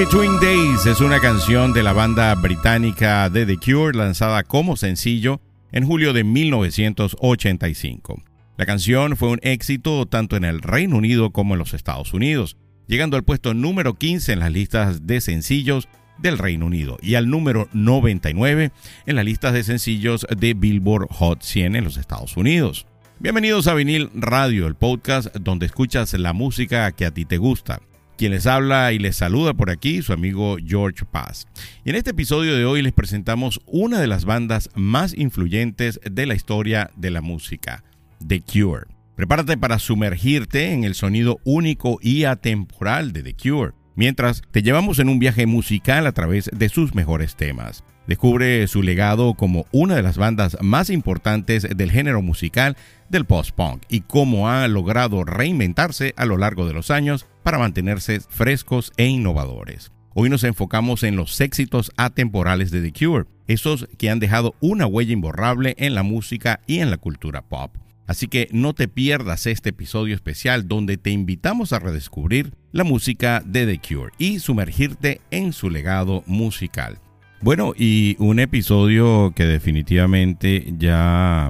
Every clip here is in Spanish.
Between Days es una canción de la banda británica The The Cure lanzada como sencillo en julio de 1985. La canción fue un éxito tanto en el Reino Unido como en los Estados Unidos, llegando al puesto número 15 en las listas de sencillos del Reino Unido y al número 99 en las listas de sencillos de Billboard Hot 100 en los Estados Unidos. Bienvenidos a Vinil Radio, el podcast donde escuchas la música que a ti te gusta. Quien les habla y les saluda por aquí, su amigo George Paz. Y en este episodio de hoy les presentamos una de las bandas más influyentes de la historia de la música, The Cure. Prepárate para sumergirte en el sonido único y atemporal de The Cure, mientras te llevamos en un viaje musical a través de sus mejores temas. Descubre su legado como una de las bandas más importantes del género musical del post-punk y cómo ha logrado reinventarse a lo largo de los años para mantenerse frescos e innovadores. Hoy nos enfocamos en los éxitos atemporales de The Cure, esos que han dejado una huella imborrable en la música y en la cultura pop. Así que no te pierdas este episodio especial donde te invitamos a redescubrir la música de The Cure y sumergirte en su legado musical. Bueno, y un episodio que definitivamente ya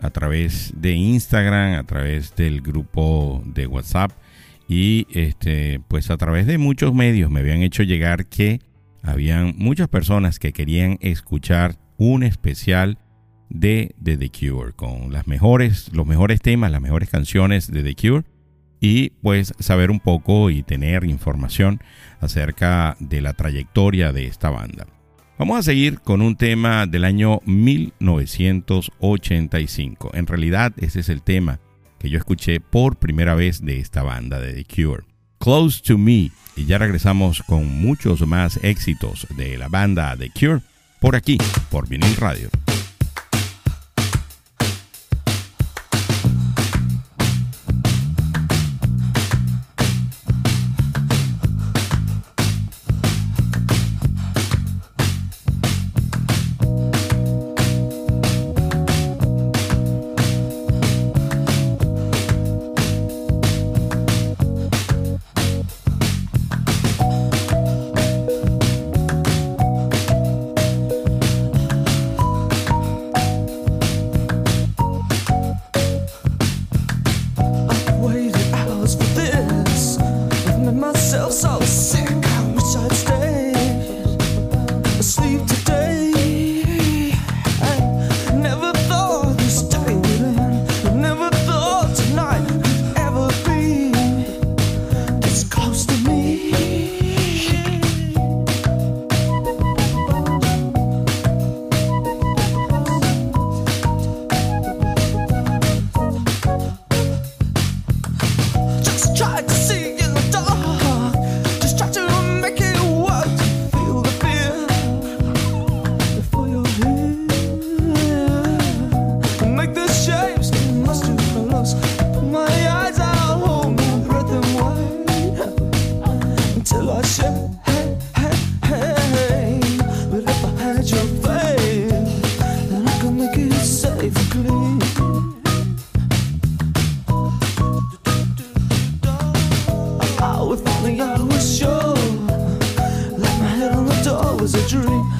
a través de Instagram, a través del grupo de WhatsApp y este pues a través de muchos medios me habían hecho llegar que habían muchas personas que querían escuchar un especial de, The Cure con las mejores, los mejores temas, las mejores canciones de The Cure y pues saber un poco y tener información acerca de la trayectoria de esta banda. Vamos a seguir con un tema del año 1985. En realidad ese es el tema que yo escuché por primera vez de esta banda de The Cure. Close to Me. Y ya regresamos con muchos más éxitos de la banda The Cure por aquí, por Vinil Radio. with only I was sure. Like my head on the door was a dream.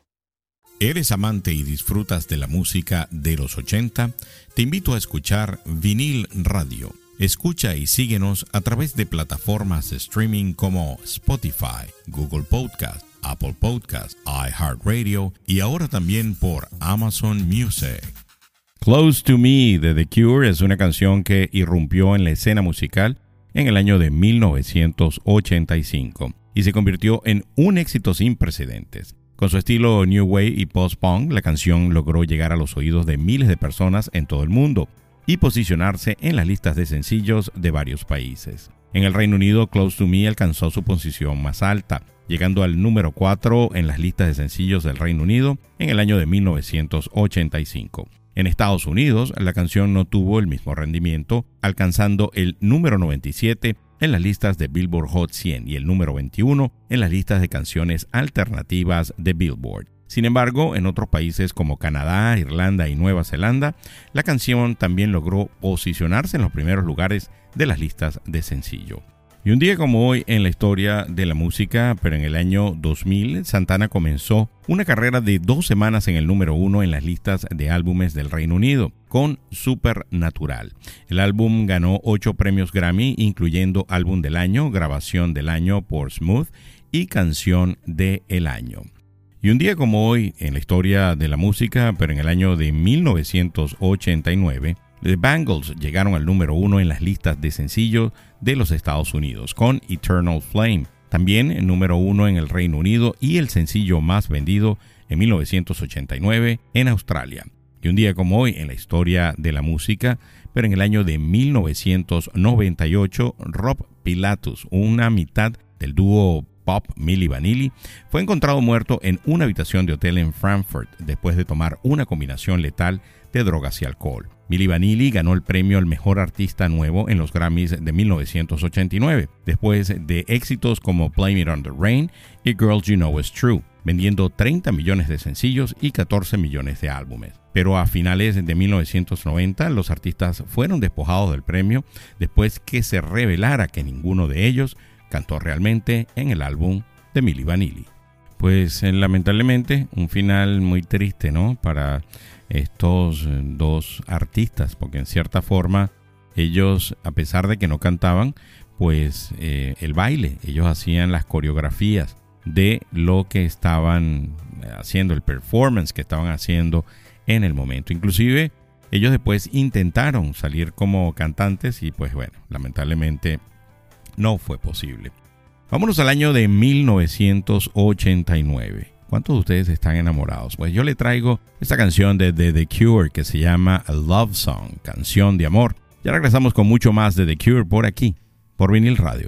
¿Eres amante y disfrutas de la música de los 80? Te invito a escuchar Vinil Radio. Escucha y síguenos a través de plataformas de streaming como Spotify, Google Podcast, Apple Podcast, iHeartRadio y ahora también por Amazon Music. Close to Me de The Cure es una canción que irrumpió en la escena musical en el año de 1985. y se convirtió en un éxito sin precedentes. Con su estilo New Wave y post-punk, la canción logró llegar a los oídos de miles de personas en todo el mundo y posicionarse en las listas de sencillos de varios países. En el Reino Unido, Close to Me alcanzó su posición más alta, llegando al número 4 en las listas de sencillos del Reino Unido en el año de 1985. En Estados Unidos, la canción no tuvo el mismo rendimiento, alcanzando el número 97 en las listas de Billboard Hot 100 y el número 21 en las listas de canciones alternativas de Billboard. Sin embargo, en otros países como Canadá, Irlanda y Nueva Zelanda, la canción también logró posicionarse en los primeros lugares de las listas de sencillo. Y un día como hoy en la historia de la música, pero en el año 2000, Santana comenzó una carrera de dos semanas en el número uno en las listas de álbumes del Reino Unido, con Supernatural. El álbum ganó ocho premios Grammy, incluyendo Álbum del Año, Grabación del Año por Smooth y Canción del el Año. Y un día como hoy en la historia de la música, pero en el año de 1989, The Bangles llegaron al número uno en las listas de sencillos de los Estados Unidos con Eternal Flame, también el número uno en el Reino Unido y el sencillo más vendido en 1989 en Australia. Y un día como hoy en la historia de la música, pero en el año de 1998, Rob Pilatus, una mitad del dúo pop Milli Vanilli, fue encontrado muerto en una habitación de hotel en Frankfurt después de tomar una combinación letal de drogas y alcohol. Milli Vanilli ganó el premio al mejor artista nuevo en los Grammys de 1989, después de éxitos como Blame It on the Rain y Girls You Know It's True, vendiendo 30 millones de sencillos y 14 millones de álbumes. Pero a finales de 1990 los artistas fueron despojados del premio después que se revelara que ninguno de ellos cantó realmente en el álbum de Milli Vanilli. Pues eh, lamentablemente un final muy triste, ¿no? Para estos eh, dos artistas, porque en cierta forma ellos, a pesar de que no cantaban, pues eh, el baile, ellos hacían las coreografías de lo que estaban haciendo, el performance que estaban haciendo en el momento. Inclusive ellos después intentaron salir como cantantes y pues bueno, lamentablemente no fue posible. Vámonos al año de 1989. ¿Cuántos de ustedes están enamorados? Pues yo le traigo esta canción de The, Cure que se llama A Love Song, canción de amor. Ya regresamos con mucho más de The Cure por aquí, por vinil radio.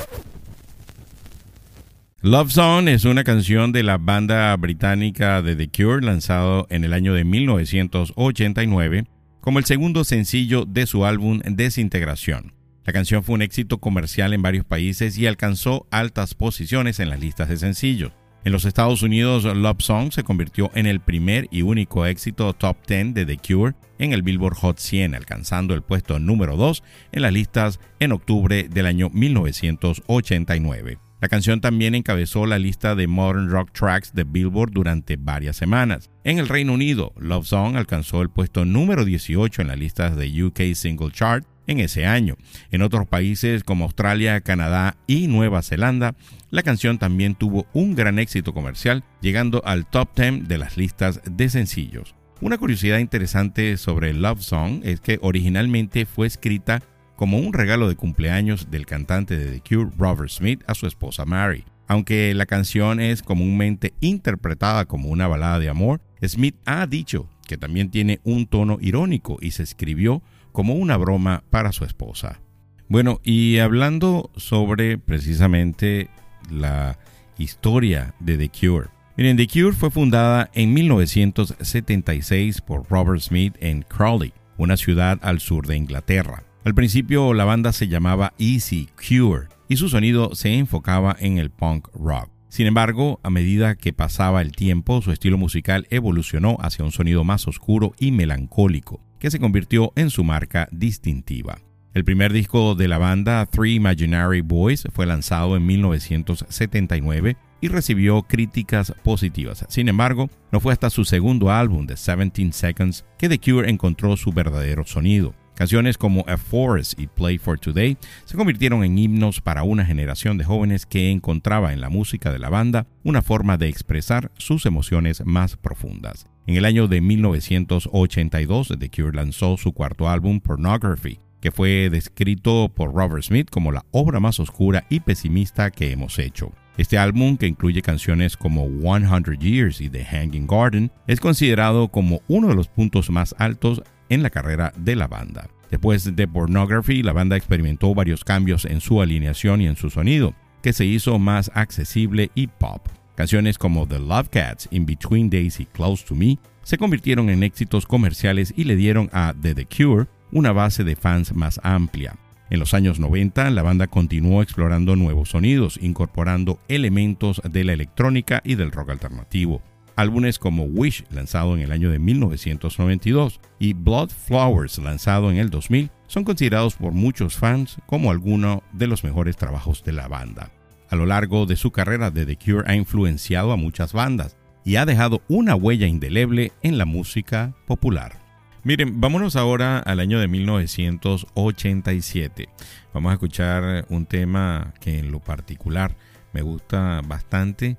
Love Song es una canción de la banda británica de The Cure lanzado en el año de 1989 como el segundo sencillo de su álbum Desintegración. La canción fue un éxito comercial en varios países y alcanzó altas posiciones en las listas de sencillos. En los Estados Unidos, Love Song se convirtió en el primer y único éxito top 10 de The Cure en el Billboard Hot 100, alcanzando el puesto número 2 en las listas en octubre del año 1989. La canción también encabezó la lista de Modern Rock Tracks de Billboard durante varias semanas. En el Reino Unido, Love Song alcanzó el puesto número 18 en las listas de UK Single Chart en ese año. En otros países como Australia, Canadá y Nueva Zelanda, la canción también tuvo un gran éxito comercial, llegando al top 10 de las listas de sencillos. Una curiosidad interesante sobre Love Song es que originalmente fue escrita como un regalo de cumpleaños del cantante de The Cure, Robert Smith, a su esposa Mary. Aunque la canción es comúnmente interpretada como una balada de amor, Smith ha dicho que también tiene un tono irónico y se escribió como una broma para su esposa. Bueno, y hablando sobre precisamente la historia de The Cure. Miren, The Cure fue fundada en 1976 por Robert Smith en Crawley, una ciudad al sur de Inglaterra. Al principio la banda se llamaba Easy Cure y su sonido se enfocaba en el punk rock. Sin embargo, a medida que pasaba el tiempo, su estilo musical evolucionó hacia un sonido más oscuro y melancólico, que se convirtió en su marca distintiva. El primer disco de la banda, Three Imaginary Boys, fue lanzado en 1979 y recibió críticas positivas. Sin embargo, no fue hasta su segundo álbum, The 17 Seconds, que The Cure encontró su verdadero sonido. Canciones como A Forest y Play for Today se convirtieron en himnos para una generación de jóvenes que encontraba en la música de la banda una forma de expresar sus emociones más profundas. En el año de 1982, The Cure lanzó su cuarto álbum, Pornography, que fue descrito por Robert Smith como la obra más oscura y pesimista que hemos hecho. Este álbum, que incluye canciones como 100 Years y The Hanging Garden, es considerado como uno de los puntos más altos en la carrera de la banda. Después de Pornography, la banda experimentó varios cambios en su alineación y en su sonido, que se hizo más accesible y pop. Canciones como The Love Cats, In Between Days y Close to Me se convirtieron en éxitos comerciales y le dieron a The The Cure una base de fans más amplia. En los años 90, la banda continuó explorando nuevos sonidos, incorporando elementos de la electrónica y del rock alternativo. Álbumes como Wish, lanzado en el año de 1992, y Blood Flowers, lanzado en el 2000, son considerados por muchos fans como algunos de los mejores trabajos de la banda. A lo largo de su carrera, The Cure ha influenciado a muchas bandas y ha dejado una huella indeleble en la música popular. Miren, vámonos ahora al año de 1987. Vamos a escuchar un tema que en lo particular me gusta bastante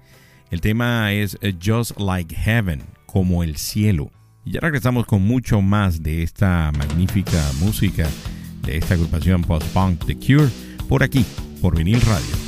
el tema es eh, Just Like Heaven, como el cielo. Y ya regresamos con mucho más de esta magnífica música de esta agrupación post-punk The Cure por aquí, por vinil radio.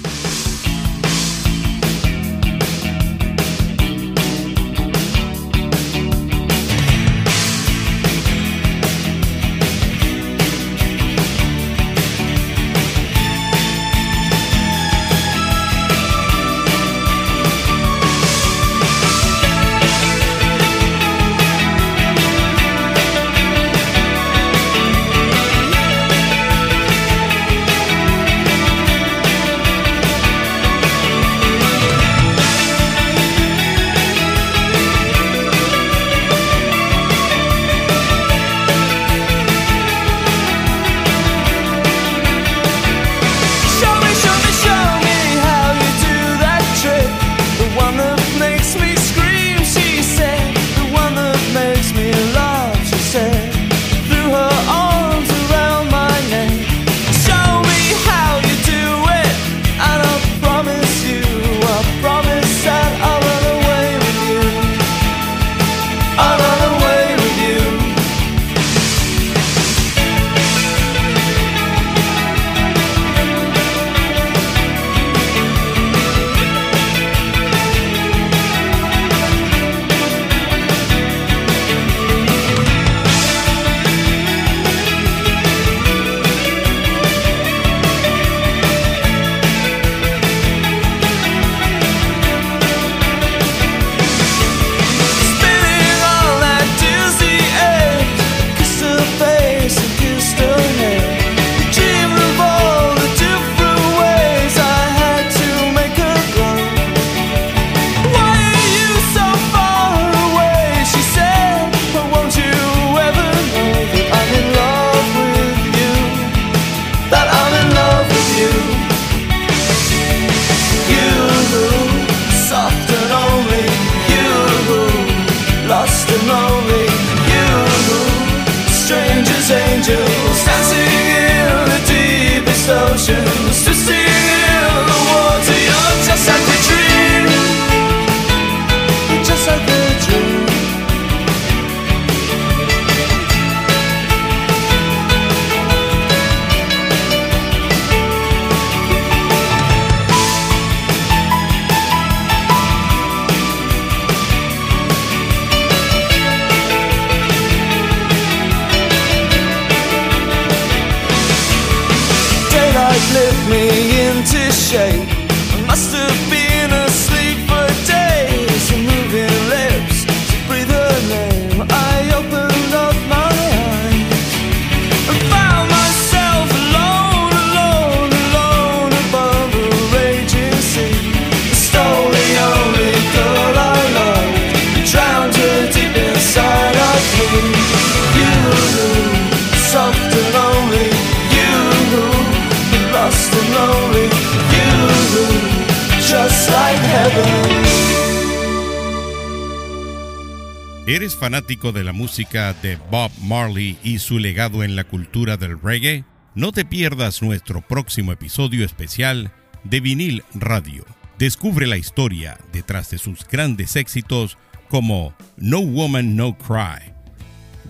¿Eres fanático de la música de Bob Marley y su legado en la cultura del reggae? No te pierdas nuestro próximo episodio especial de Vinil Radio. Descubre la historia detrás de sus grandes éxitos como No Woman No Cry,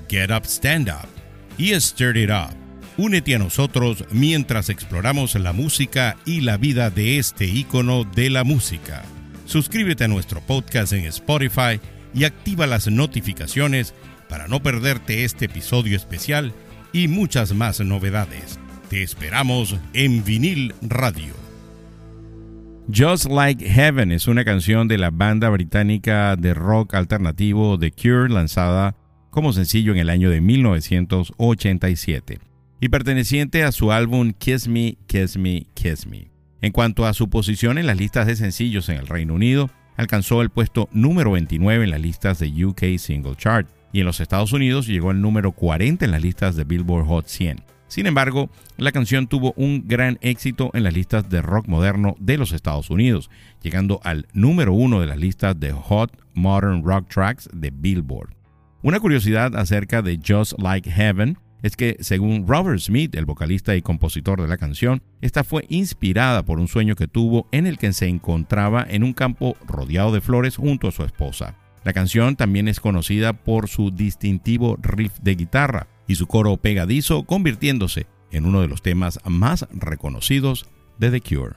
Get Up Stand Up y Stir It Up. Únete a nosotros mientras exploramos la música y la vida de este ícono de la música. Suscríbete a nuestro podcast en Spotify y activa las notificaciones para no perderte este episodio especial y muchas más novedades. Te esperamos en vinil radio. Just Like Heaven es una canción de la banda británica de rock alternativo The Cure lanzada como sencillo en el año de 1987 y perteneciente a su álbum Kiss Me, Kiss Me, Kiss Me. En cuanto a su posición en las listas de sencillos en el Reino Unido, alcanzó el puesto número 29 en las listas de UK Single Chart y en los Estados Unidos llegó al número 40 en las listas de Billboard Hot 100. Sin embargo, la canción tuvo un gran éxito en las listas de rock moderno de los Estados Unidos, llegando al número uno de las listas de Hot Modern Rock Tracks de Billboard. Una curiosidad acerca de Just Like Heaven es que, según Robert Smith, el vocalista y compositor de la canción, esta fue inspirada por un sueño que tuvo en el que se encontraba en un campo rodeado de flores junto a su esposa. La canción también es conocida por su distintivo riff de guitarra y su coro pegadizo, convirtiéndose en uno de los temas más reconocidos de The Cure.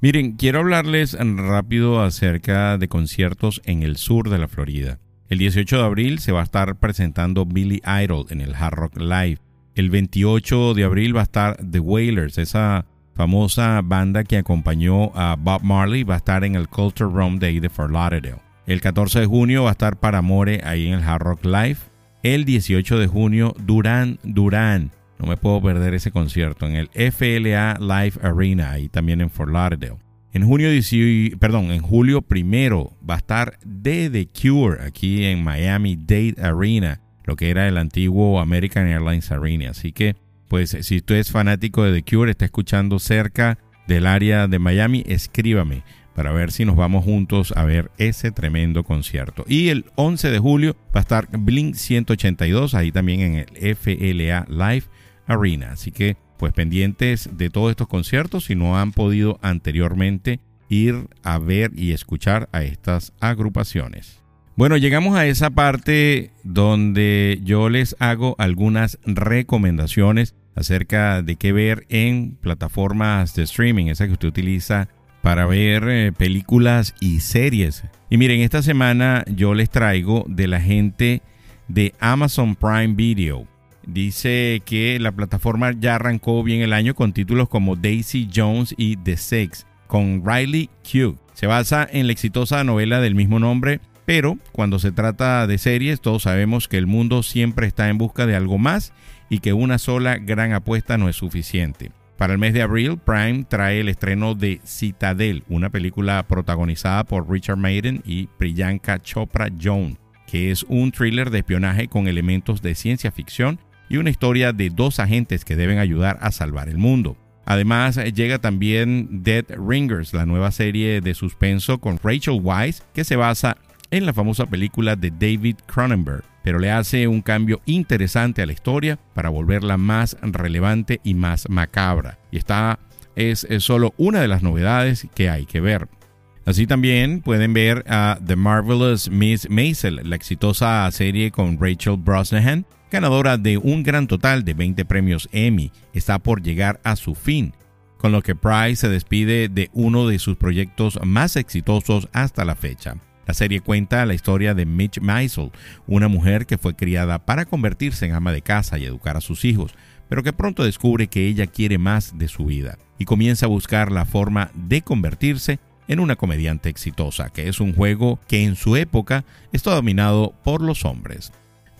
Miren, quiero hablarles rápido acerca de conciertos en el sur de la Florida. El 18 de abril se va a estar presentando Billy Idol en el Hard Rock Live. El 28 de abril va a estar The Wailers, esa famosa banda que acompañó a Bob Marley, va a estar en el Culture Room Day de Fort Lauderdale. El 14 de junio va a estar Paramore ahí en el Hard Rock Live. El 18 de junio, Duran Duran. No me puedo perder ese concierto en el FLA Live Arena, ahí también en Fort Lauderdale. En junio, perdón, en julio primero va a estar The The Cure aquí en Miami Dade Arena, lo que era el antiguo American Airlines Arena. Así que, pues, si usted es fanático de The Cure, está escuchando cerca del área de Miami, escríbame para ver si nos vamos juntos a ver ese tremendo concierto. Y el 11 de julio va a estar Blink 182, ahí también en el FLA Live Arena. Así que pues pendientes de todos estos conciertos si no han podido anteriormente ir a ver y escuchar a estas agrupaciones. Bueno, llegamos a esa parte donde yo les hago algunas recomendaciones acerca de qué ver en plataformas de streaming, esa que usted utiliza para ver eh, películas y series. Y miren, esta semana yo les traigo de la gente de Amazon Prime Video. Dice que la plataforma ya arrancó bien el año con títulos como Daisy Jones y The Six, con Riley Q. Se basa en la exitosa novela del mismo nombre, pero cuando se trata de series, todos sabemos que el mundo siempre está en busca de algo más y que una sola gran apuesta no es suficiente. Para el mes de abril, Prime trae el estreno de Citadel, una película protagonizada por Richard Madden y Priyanka Chopra Jones, que es un thriller de espionaje con elementos de ciencia ficción y una historia de dos agentes que deben ayudar a salvar el mundo. Además, llega también Dead Ringers, la nueva serie de suspenso con Rachel Weisz, que se basa en la famosa película de David Cronenberg, pero le hace un cambio interesante a la historia para volverla más relevante y más macabra. Y esta es, solo una de las novedades que hay que ver. Así también pueden ver a The Marvelous Miss Maisel, la exitosa serie con Rachel Brosnahan, ganadora de un gran total de 20 premios Emmy, está por llegar a su fin, con lo que Price se despide de uno de sus proyectos más exitosos hasta la fecha. La serie cuenta la historia de Mitch Maisel, una mujer que fue criada para convertirse en ama de casa y educar a sus hijos, pero que pronto descubre que ella quiere más de su vida y comienza a buscar la forma de convertirse en una comediante exitosa, que es un juego que en su época está dominado por los hombres.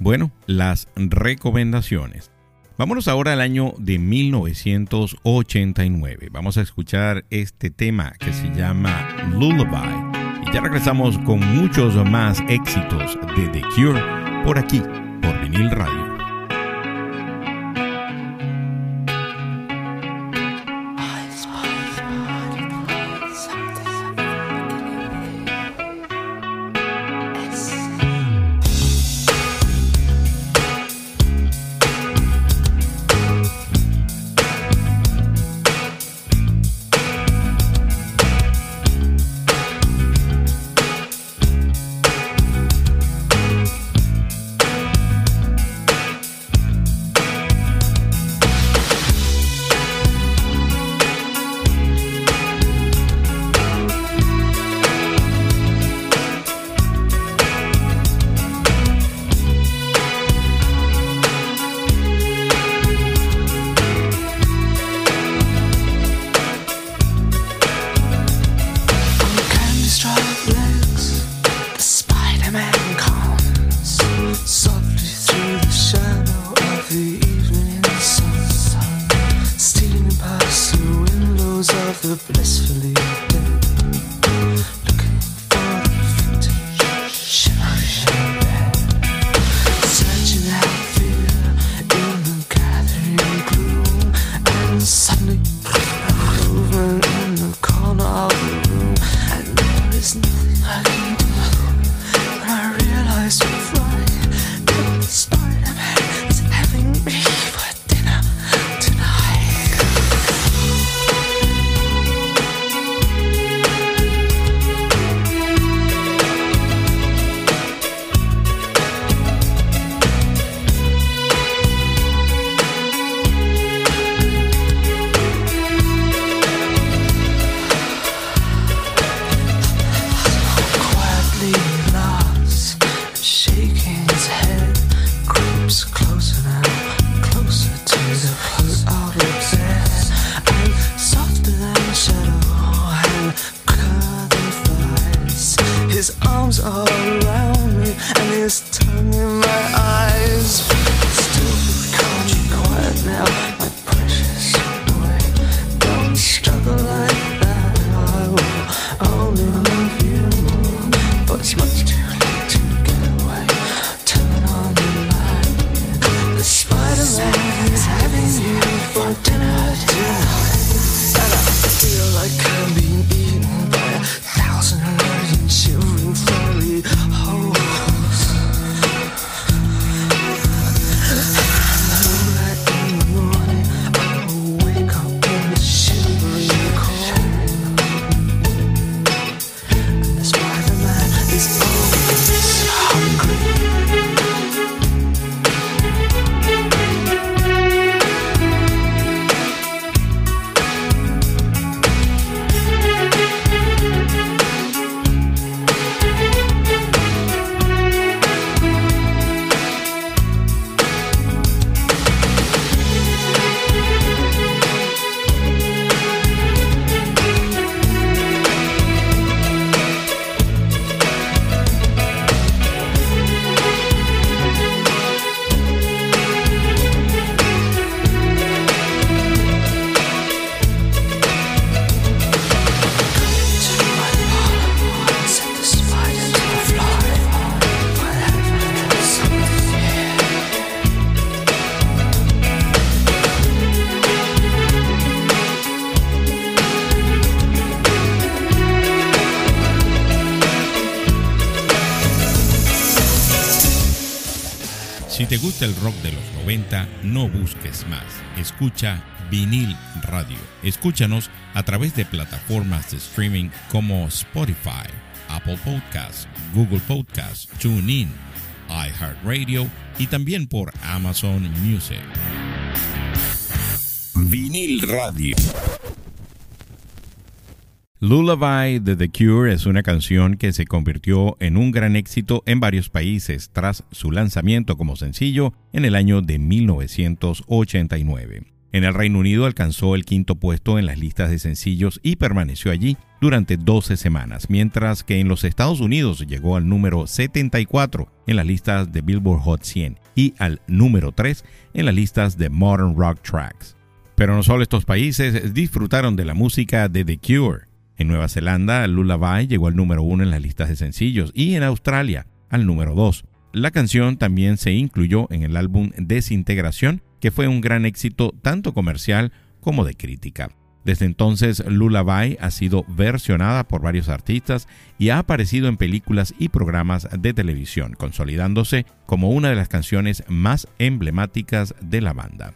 Bueno, las recomendaciones. Vámonos ahora al año de 1989. Vamos a escuchar este tema que se llama Lullaby. Y ya regresamos con muchos más éxitos de The Cure por aquí, por vinil radio. El rock de los 90, no busques más. Escucha Vinil Radio. Escúchanos a través de plataformas de streaming como Spotify, Apple Podcasts, Google Podcasts, TuneIn, iHeartRadio y también por Amazon Music. Vinil Radio. Lullaby de The Cure es una canción que se convirtió en un gran éxito en varios países tras su lanzamiento como sencillo en el año de 1989. En el Reino Unido alcanzó el quinto puesto en las listas de sencillos y permaneció allí durante 12 semanas, mientras que en los Estados Unidos llegó al número 74 en las listas de Billboard Hot 100 y al número 3 en las listas de Modern Rock Tracks. Pero no solo estos países disfrutaron de la música de The Cure. En Nueva Zelanda, Lullaby llegó al número uno en las listas de sencillos y en Australia al número 2. La canción también se incluyó en el álbum Desintegración, que fue un gran éxito tanto comercial como de crítica. Desde entonces, Lullaby ha sido versionada por varios artistas y ha aparecido en películas y programas de televisión, consolidándose como una de las canciones más emblemáticas de la banda.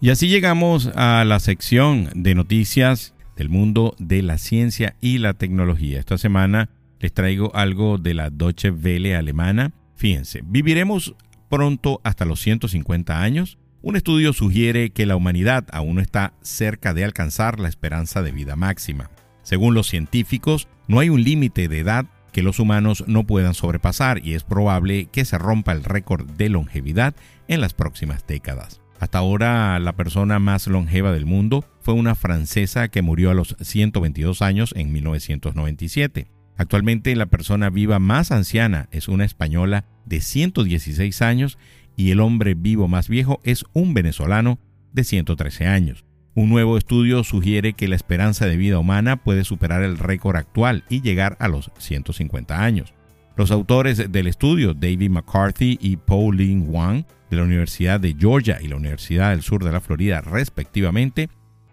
Y así llegamos a la sección de noticias del mundo de la ciencia y la tecnología. Esta semana les traigo algo de la Deutsche Welle alemana. Fíjense, viviremos pronto hasta los 150 años. Un estudio sugiere que la humanidad aún no está cerca de alcanzar la esperanza de vida máxima. Según los científicos, no hay un límite de edad que los humanos no puedan sobrepasar y es probable que se rompa el récord de longevidad en las próximas décadas. Hasta ahora la persona más longeva del mundo fue una francesa que murió a los 122 años en 1997. Actualmente la persona viva más anciana es una española de 116 años y el hombre vivo más viejo es un venezolano de 113 años. Un nuevo estudio sugiere que la esperanza de vida humana puede superar el récord actual y llegar a los 150 años. Los autores del estudio, David McCarthy y Pauline Wang, de la Universidad de Georgia y la Universidad del Sur de la Florida, respectivamente,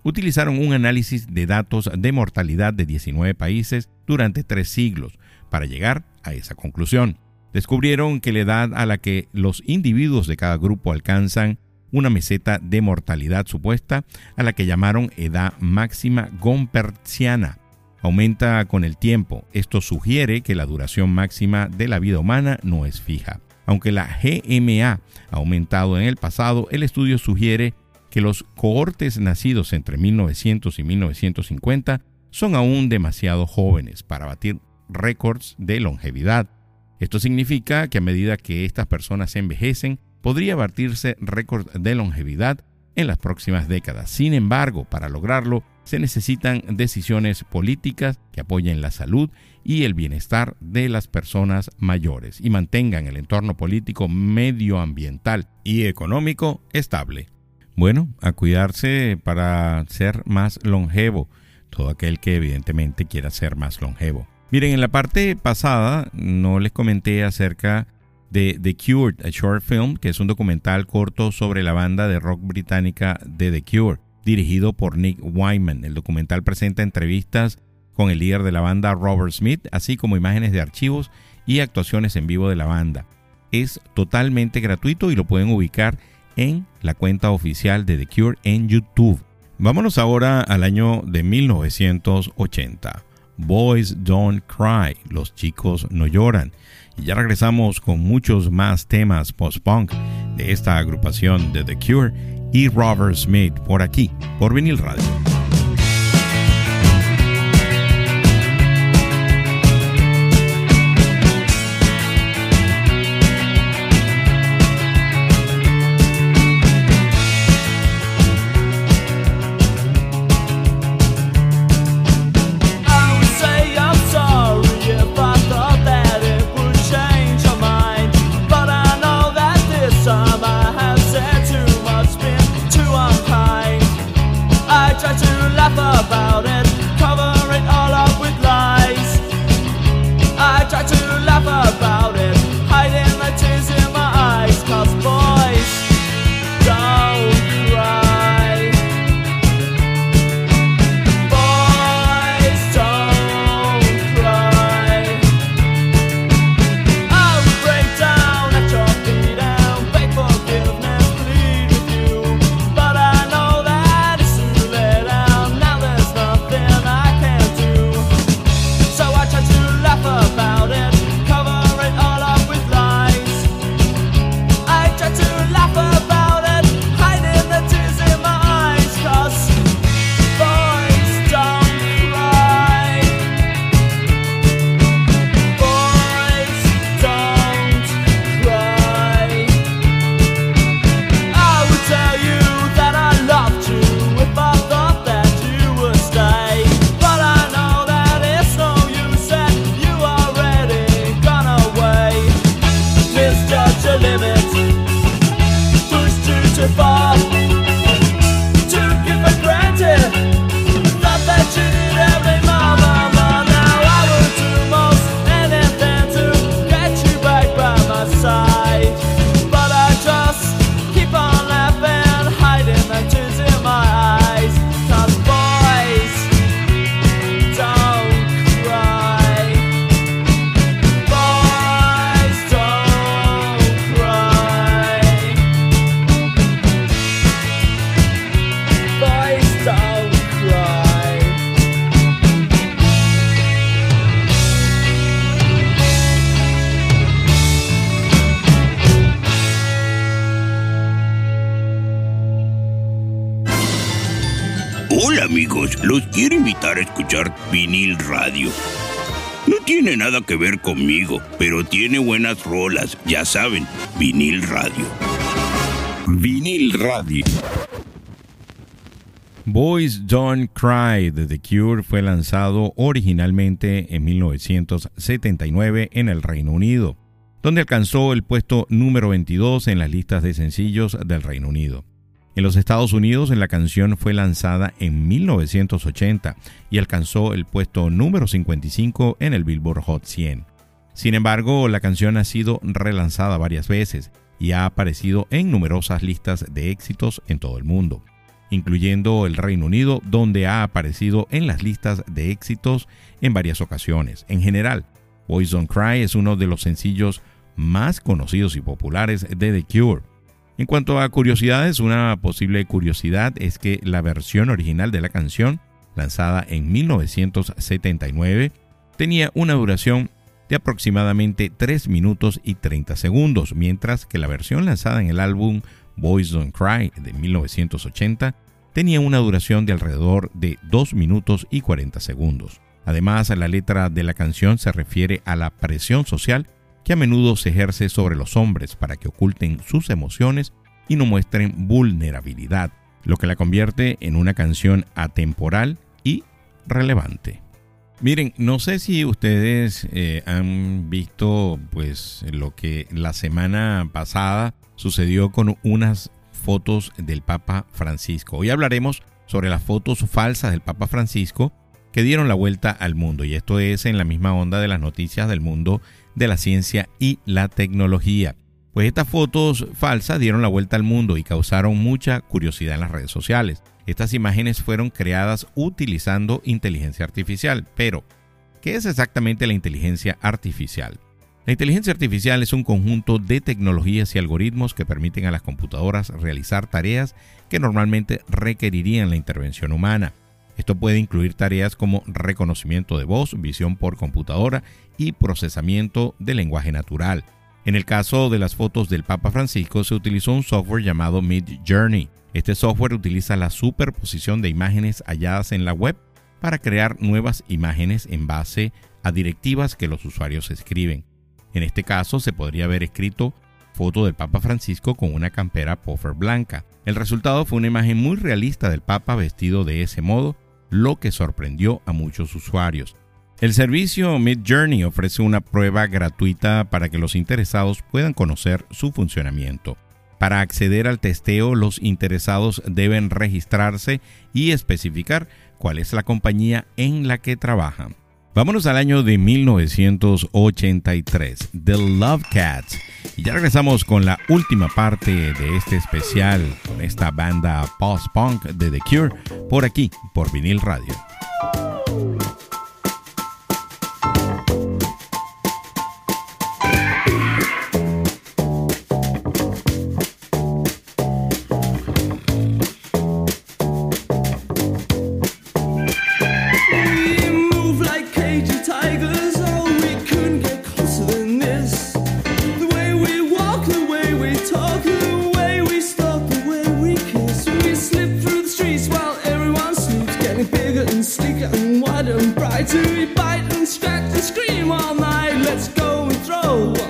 utilizaron un análisis de datos de mortalidad de 19 países durante tres siglos para llegar a esa conclusión. Descubrieron que la edad a la que los individuos de cada grupo alcanzan una meseta de mortalidad supuesta, a la que llamaron edad máxima gompertiana, aumenta con el tiempo. Esto sugiere que la duración máxima de la vida humana no es fija. Aunque la GMA ha aumentado en el pasado, el estudio sugiere que los cohortes nacidos entre 1900 y 1950 son aún demasiado jóvenes para batir récords de longevidad. Esto significa que a medida que estas personas envejecen, podría batirse récords de longevidad en las próximas décadas. Sin embargo, para lograrlo, se necesitan decisiones políticas que apoyen la salud y el bienestar de las personas mayores y mantengan el entorno político, medioambiental y económico estable. Bueno, a cuidarse para ser más longevo, todo aquel que evidentemente quiera ser más longevo. Miren, en la parte pasada no les comenté acerca de The Cure, a short film, que es un documental corto sobre la banda de rock británica de The Cure, dirigido por Nick Wyman. El documental presenta entrevistas con el líder de la banda Robert Smith, así como imágenes de archivos y actuaciones en vivo de la banda. Es totalmente gratuito y lo pueden ubicar en la cuenta oficial de The Cure en YouTube. Vámonos ahora al año de 1980. Boys Don't Cry, los chicos no lloran. Y ya regresamos con muchos más temas post-punk de esta agrupación de The Cure y Robert Smith por aquí, por Vinil Radio. Conmigo, pero tiene buenas rolas, ya saben, vinil radio. Vinil radio. Boys Don't Cry de The Cure fue lanzado originalmente en 1979 en el Reino Unido, donde alcanzó el puesto número 22 en las listas de sencillos del Reino Unido. En los Estados Unidos la canción fue lanzada en 1980 y alcanzó el puesto número 55 en el Billboard Hot 100. Sin embargo, la canción ha sido relanzada varias veces y ha aparecido en numerosas listas de éxitos en todo el mundo incluyendo el Reino Unido, donde ha aparecido en las listas de éxitos en varias ocasiones. En general, Boys Don't Cry es uno de los sencillos más conocidos y populares de The Cure. En cuanto a curiosidades, una posible curiosidad es que la versión original de la canción, lanzada en 1979, tenía una duración de aproximadamente 3 minutos y 30 segundos, mientras que la versión lanzada en el álbum Boys Don't Cry de 1980 tenía una duración de alrededor de 2 minutos y 40 segundos. Además, la letra de la canción se refiere a la presión social que a menudo se ejerce sobre los hombres para que oculten sus emociones y no muestren vulnerabilidad, lo que la convierte en una canción atemporal y relevante. Miren, no sé si ustedes eh, han visto pues lo que la semana pasada sucedió con unas fotos del Papa Francisco. Hoy hablaremos sobre las fotos falsas del Papa Francisco que dieron la vuelta al mundo y esto es en la misma onda de las noticias del mundo de la ciencia y la tecnología. Pues estas fotos falsas dieron la vuelta al mundo y causaron mucha curiosidad en las redes sociales. Estas imágenes fueron creadas utilizando inteligencia artificial, pero ¿qué es exactamente la inteligencia artificial? La inteligencia artificial es un conjunto de tecnologías y algoritmos que permiten a las computadoras realizar tareas que normalmente requerirían la intervención humana. Esto puede incluir tareas como reconocimiento de voz, visión por computadora y procesamiento de lenguaje natural. En el caso de las fotos del Papa Francisco se utilizó un software llamado Mid Journey. Este software utiliza la superposición de imágenes halladas en la web para crear nuevas imágenes en base a directivas que los usuarios escriben. En este caso se podría haber escrito foto del Papa Francisco con una campera puffer blanca. El resultado fue una imagen muy realista del Papa vestido de ese modo, lo que sorprendió a muchos usuarios. El servicio Mid Journey ofrece una prueba gratuita para que los interesados puedan conocer su funcionamiento. Para acceder al testeo, los interesados deben registrarse y especificar cuál es la compañía en la que trabajan. Vámonos al año de 1983, The Love Cats. Y ya regresamos con la última parte de este especial con esta banda post-punk de The Cure por aquí, por vinil radio.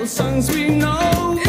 songs we know.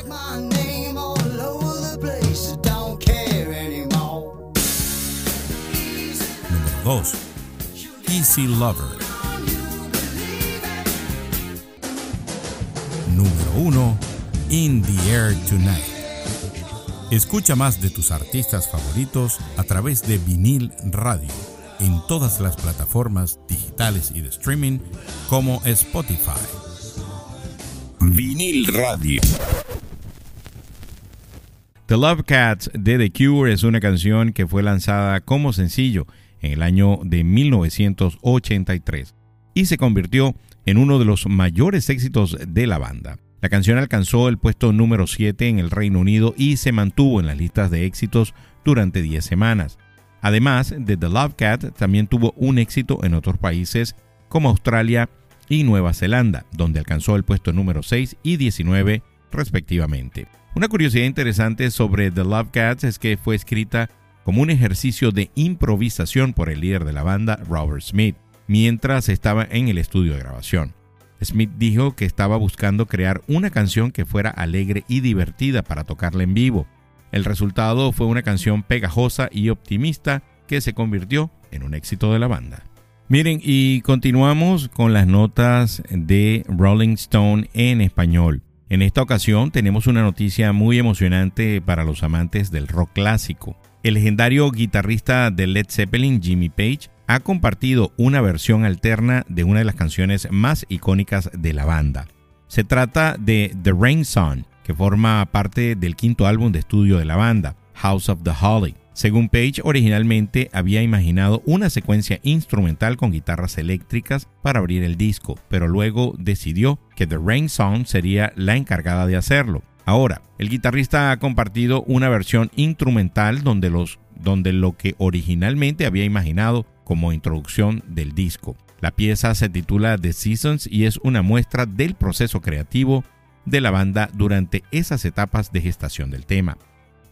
Easy Lover. Número 1. In the Air Tonight. Escucha más de tus artistas favoritos a través de vinil radio en todas las plataformas digitales y de streaming como Spotify. Vinil Radio. The Love Cats de The Cure es una canción que fue lanzada como sencillo en el año de 1983 y se convirtió en uno de los mayores éxitos de la banda. La canción alcanzó el puesto número 7 en el Reino Unido y se mantuvo en las listas de éxitos durante 10 semanas. Además de The Love Cat, también tuvo un éxito en otros países como Australia y Nueva Zelanda, donde alcanzó el puesto número 6 y 19 respectivamente. Una curiosidad interesante sobre The Love Cats es que fue escrita como un ejercicio de improvisación por el líder de la banda, Robert Smith, mientras estaba en el estudio de grabación. Smith dijo que estaba buscando crear una canción que fuera alegre y divertida para tocarla en vivo. El resultado fue una canción pegajosa y optimista que se convirtió en un éxito de la banda. Miren, y continuamos con las notas de Rolling Stone en español. En esta ocasión tenemos una noticia muy emocionante para los amantes del rock clásico. El legendario guitarrista de Led Zeppelin, Jimmy Page, ha compartido una versión alterna de una de las canciones más icónicas de la banda. Se trata de The Rain Song, que forma parte del quinto álbum de estudio de la banda, House of the Holly. Según Page, originalmente había imaginado una secuencia instrumental con guitarras eléctricas para abrir el disco, pero luego decidió que The Rain Song sería la encargada de hacerlo. Ahora, el guitarrista ha compartido una versión instrumental donde lo que originalmente había imaginado como introducción del disco. La pieza se titula The Seasons y es una muestra del proceso creativo de la banda durante esas etapas de gestación del tema.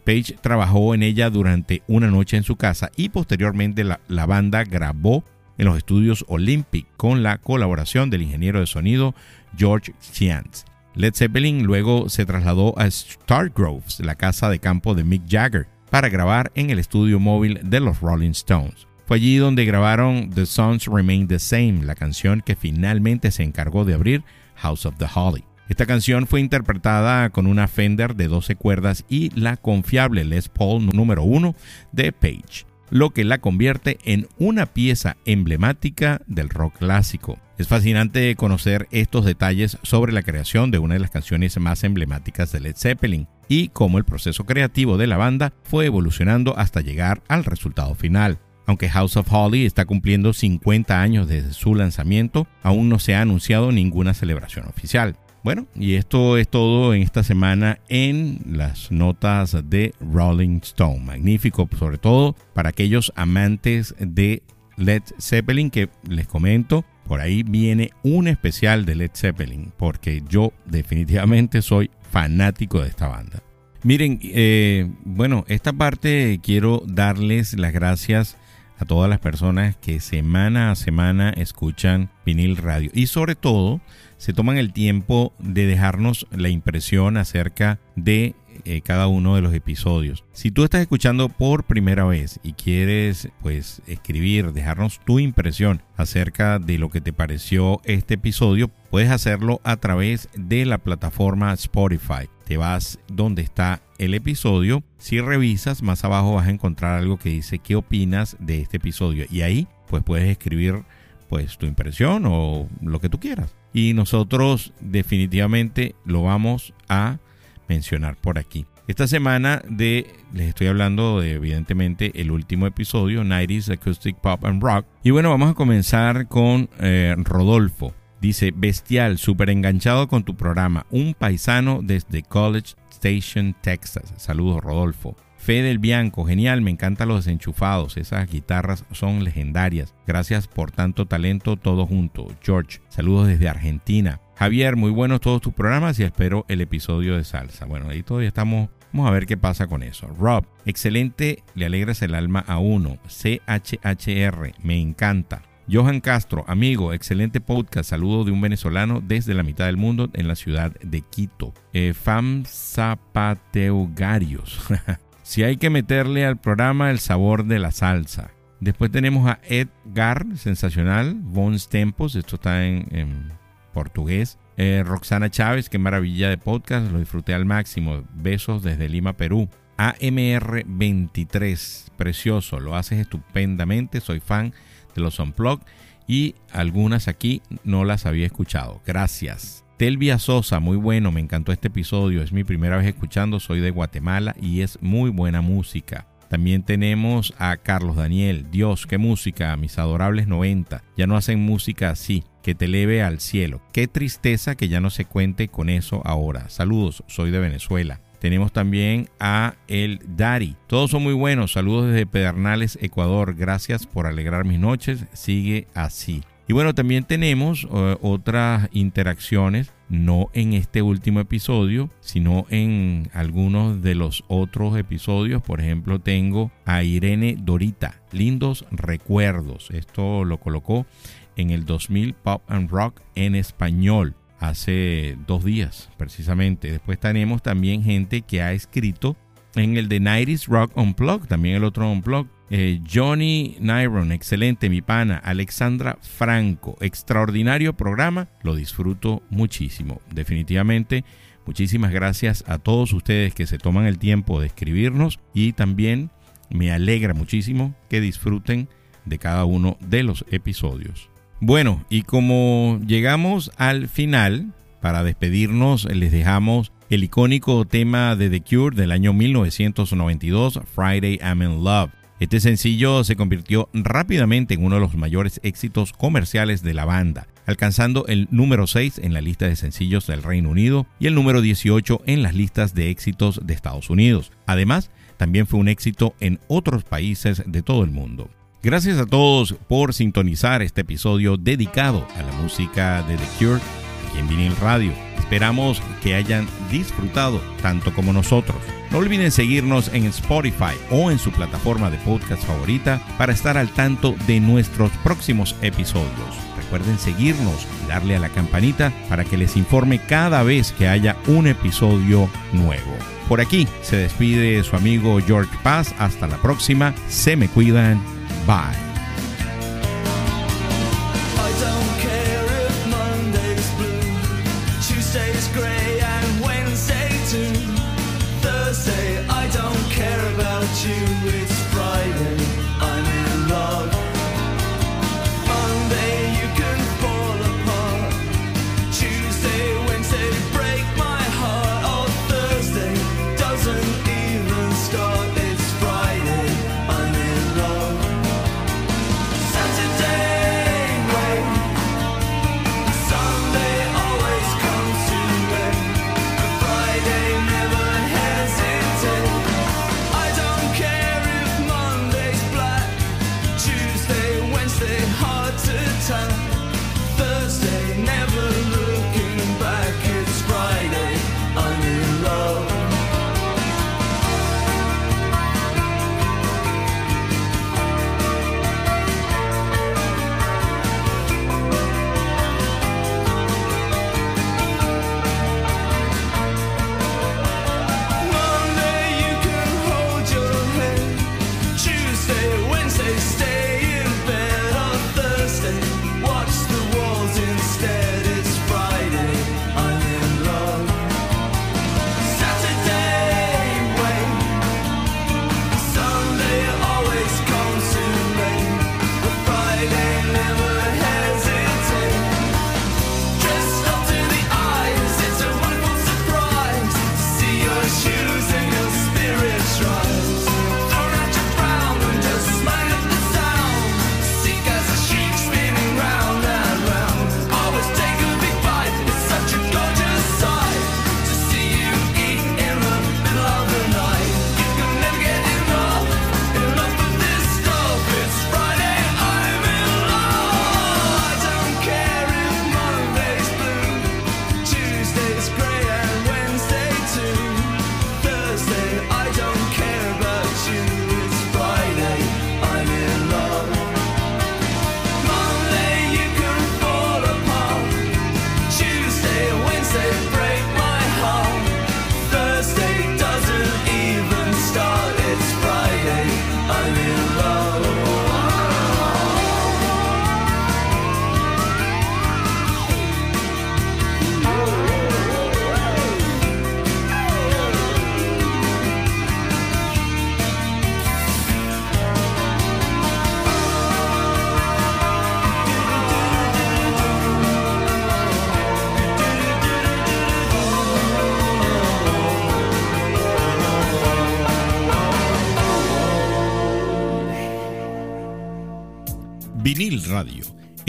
Page trabajó en ella durante una noche en su casa y posteriormente la, banda grabó en los estudios Olympic con la colaboración del ingeniero de sonido George Sians. Led Zeppelin luego se trasladó a Stargroves, la casa de campo de Mick Jagger, para grabar en el estudio móvil de los Rolling Stones. Fue allí donde grabaron The Songs Remain the Same, la canción que finalmente se encargó de abrir House of the Holly. Esta canción fue interpretada con una Fender de 12 cuerdas y la confiable Les Paul número 1 de Page lo que la convierte en una pieza emblemática del rock clásico. Es fascinante conocer estos detalles sobre la creación de una de las canciones más emblemáticas de Led Zeppelin y cómo el proceso creativo de la banda fue evolucionando hasta llegar al resultado final. Aunque House of Holly está cumpliendo 50 años desde su lanzamiento, aún no se ha anunciado ninguna celebración oficial. Bueno, y esto es todo en esta semana en las notas de Rolling Stone. Magnífico, sobre todo para aquellos amantes de Led Zeppelin que les comento. Por ahí viene un especial de Led Zeppelin, porque yo definitivamente soy fanático de esta banda. Miren, eh, bueno, esta parte quiero darles las gracias a todas las personas que semana a semana escuchan vinil radio y sobre todo se toman el tiempo de dejarnos la impresión acerca de eh, cada uno de los episodios. Si tú estás escuchando por primera vez y quieres pues escribir, dejarnos tu impresión acerca de lo que te pareció este episodio, puedes hacerlo a través de la plataforma Spotify. Te vas donde está el episodio. Si revisas más abajo vas a encontrar algo que dice qué opinas de este episodio y ahí pues puedes escribir pues tu impresión o lo que tú quieras. Y nosotros definitivamente lo vamos a mencionar por aquí. Esta semana de, les estoy hablando de evidentemente el último episodio, 90s Acoustic Pop and Rock. Y bueno, vamos a comenzar con eh, Rodolfo. Dice, bestial, súper enganchado con tu programa. Un paisano desde College Station, Texas. Saludos, Rodolfo. Fe del Bianco, genial, me encantan los desenchufados, esas guitarras son legendarias. Gracias por tanto talento todo junto. George, saludos desde Argentina. Javier, muy buenos todos tus programas y espero el episodio de salsa. Bueno, ahí todavía estamos Vamos a ver qué pasa con eso. Rob, excelente, le alegras el alma a uno. CHHR, me encanta. Johan Castro, amigo, excelente podcast. Saludo de un venezolano desde la mitad del mundo en la ciudad de Quito. Eh, Fam. Si hay que meterle al programa el sabor de la salsa. Después tenemos a Edgar, sensacional. Bones Tempos, esto está en, portugués. Eh, Roxana Chávez, qué maravilla de podcast, lo disfruté al máximo. Besos desde Lima, Perú. AMR23, precioso, lo haces estupendamente. Soy fan de los Unplugged y algunas aquí no las había escuchado. Gracias. Telvia Sosa, muy bueno, me encantó este episodio, es mi primera vez escuchando, soy de Guatemala y es muy buena música. También tenemos a Carlos Daniel, Dios, qué música, mis adorables 90, ya no hacen música así, que te eleve al cielo. Qué tristeza que ya no se cuente con eso ahora. Saludos, soy de Venezuela. Tenemos también a el Dari. Todos son muy buenos. Saludos desde Pedernales, Ecuador. Gracias por alegrar mis noches. Sigue así. Y bueno, también tenemos eh, otras interacciones, no en este último episodio, sino en algunos de los otros episodios. Por ejemplo, tengo a Irene Dorita, lindos recuerdos. Esto lo colocó en el 2000 Pop and Rock en español hace dos días precisamente. Después tenemos también gente que ha escrito en el de 90 Rock Unplugged, también el otro Unplugged eh, Johnny Nyron, excelente, mi pana. Alexandra Franco, extraordinario programa. Lo disfruto muchísimo. Definitivamente, muchísimas gracias a todos ustedes que se toman el tiempo de escribirnos y también me alegra muchísimo que disfruten de cada uno de los episodios. Bueno, y como llegamos al final, para despedirnos les dejamos el icónico tema de The Cure del año 1992, Friday I'm in Love. Este sencillo se convirtió rápidamente en uno de los mayores éxitos comerciales de la banda, alcanzando el número 6 en la lista de sencillos del Reino Unido y el número 18 en las listas de éxitos de Estados Unidos. Además, también fue un éxito en otros países de todo el mundo. Gracias a todos por sintonizar este episodio dedicado a la música de The Cure aquí en Vinil Radio. Esperamos que hayan disfrutado tanto como nosotros. No olviden seguirnos en Spotify o en su plataforma de podcast favorita para estar al tanto de nuestros próximos episodios. Recuerden seguirnos y darle a la campanita para que les informe cada vez que haya un episodio nuevo. Por aquí se despide su amigo George Paz. Hasta la próxima. Se me cuidan. Bye.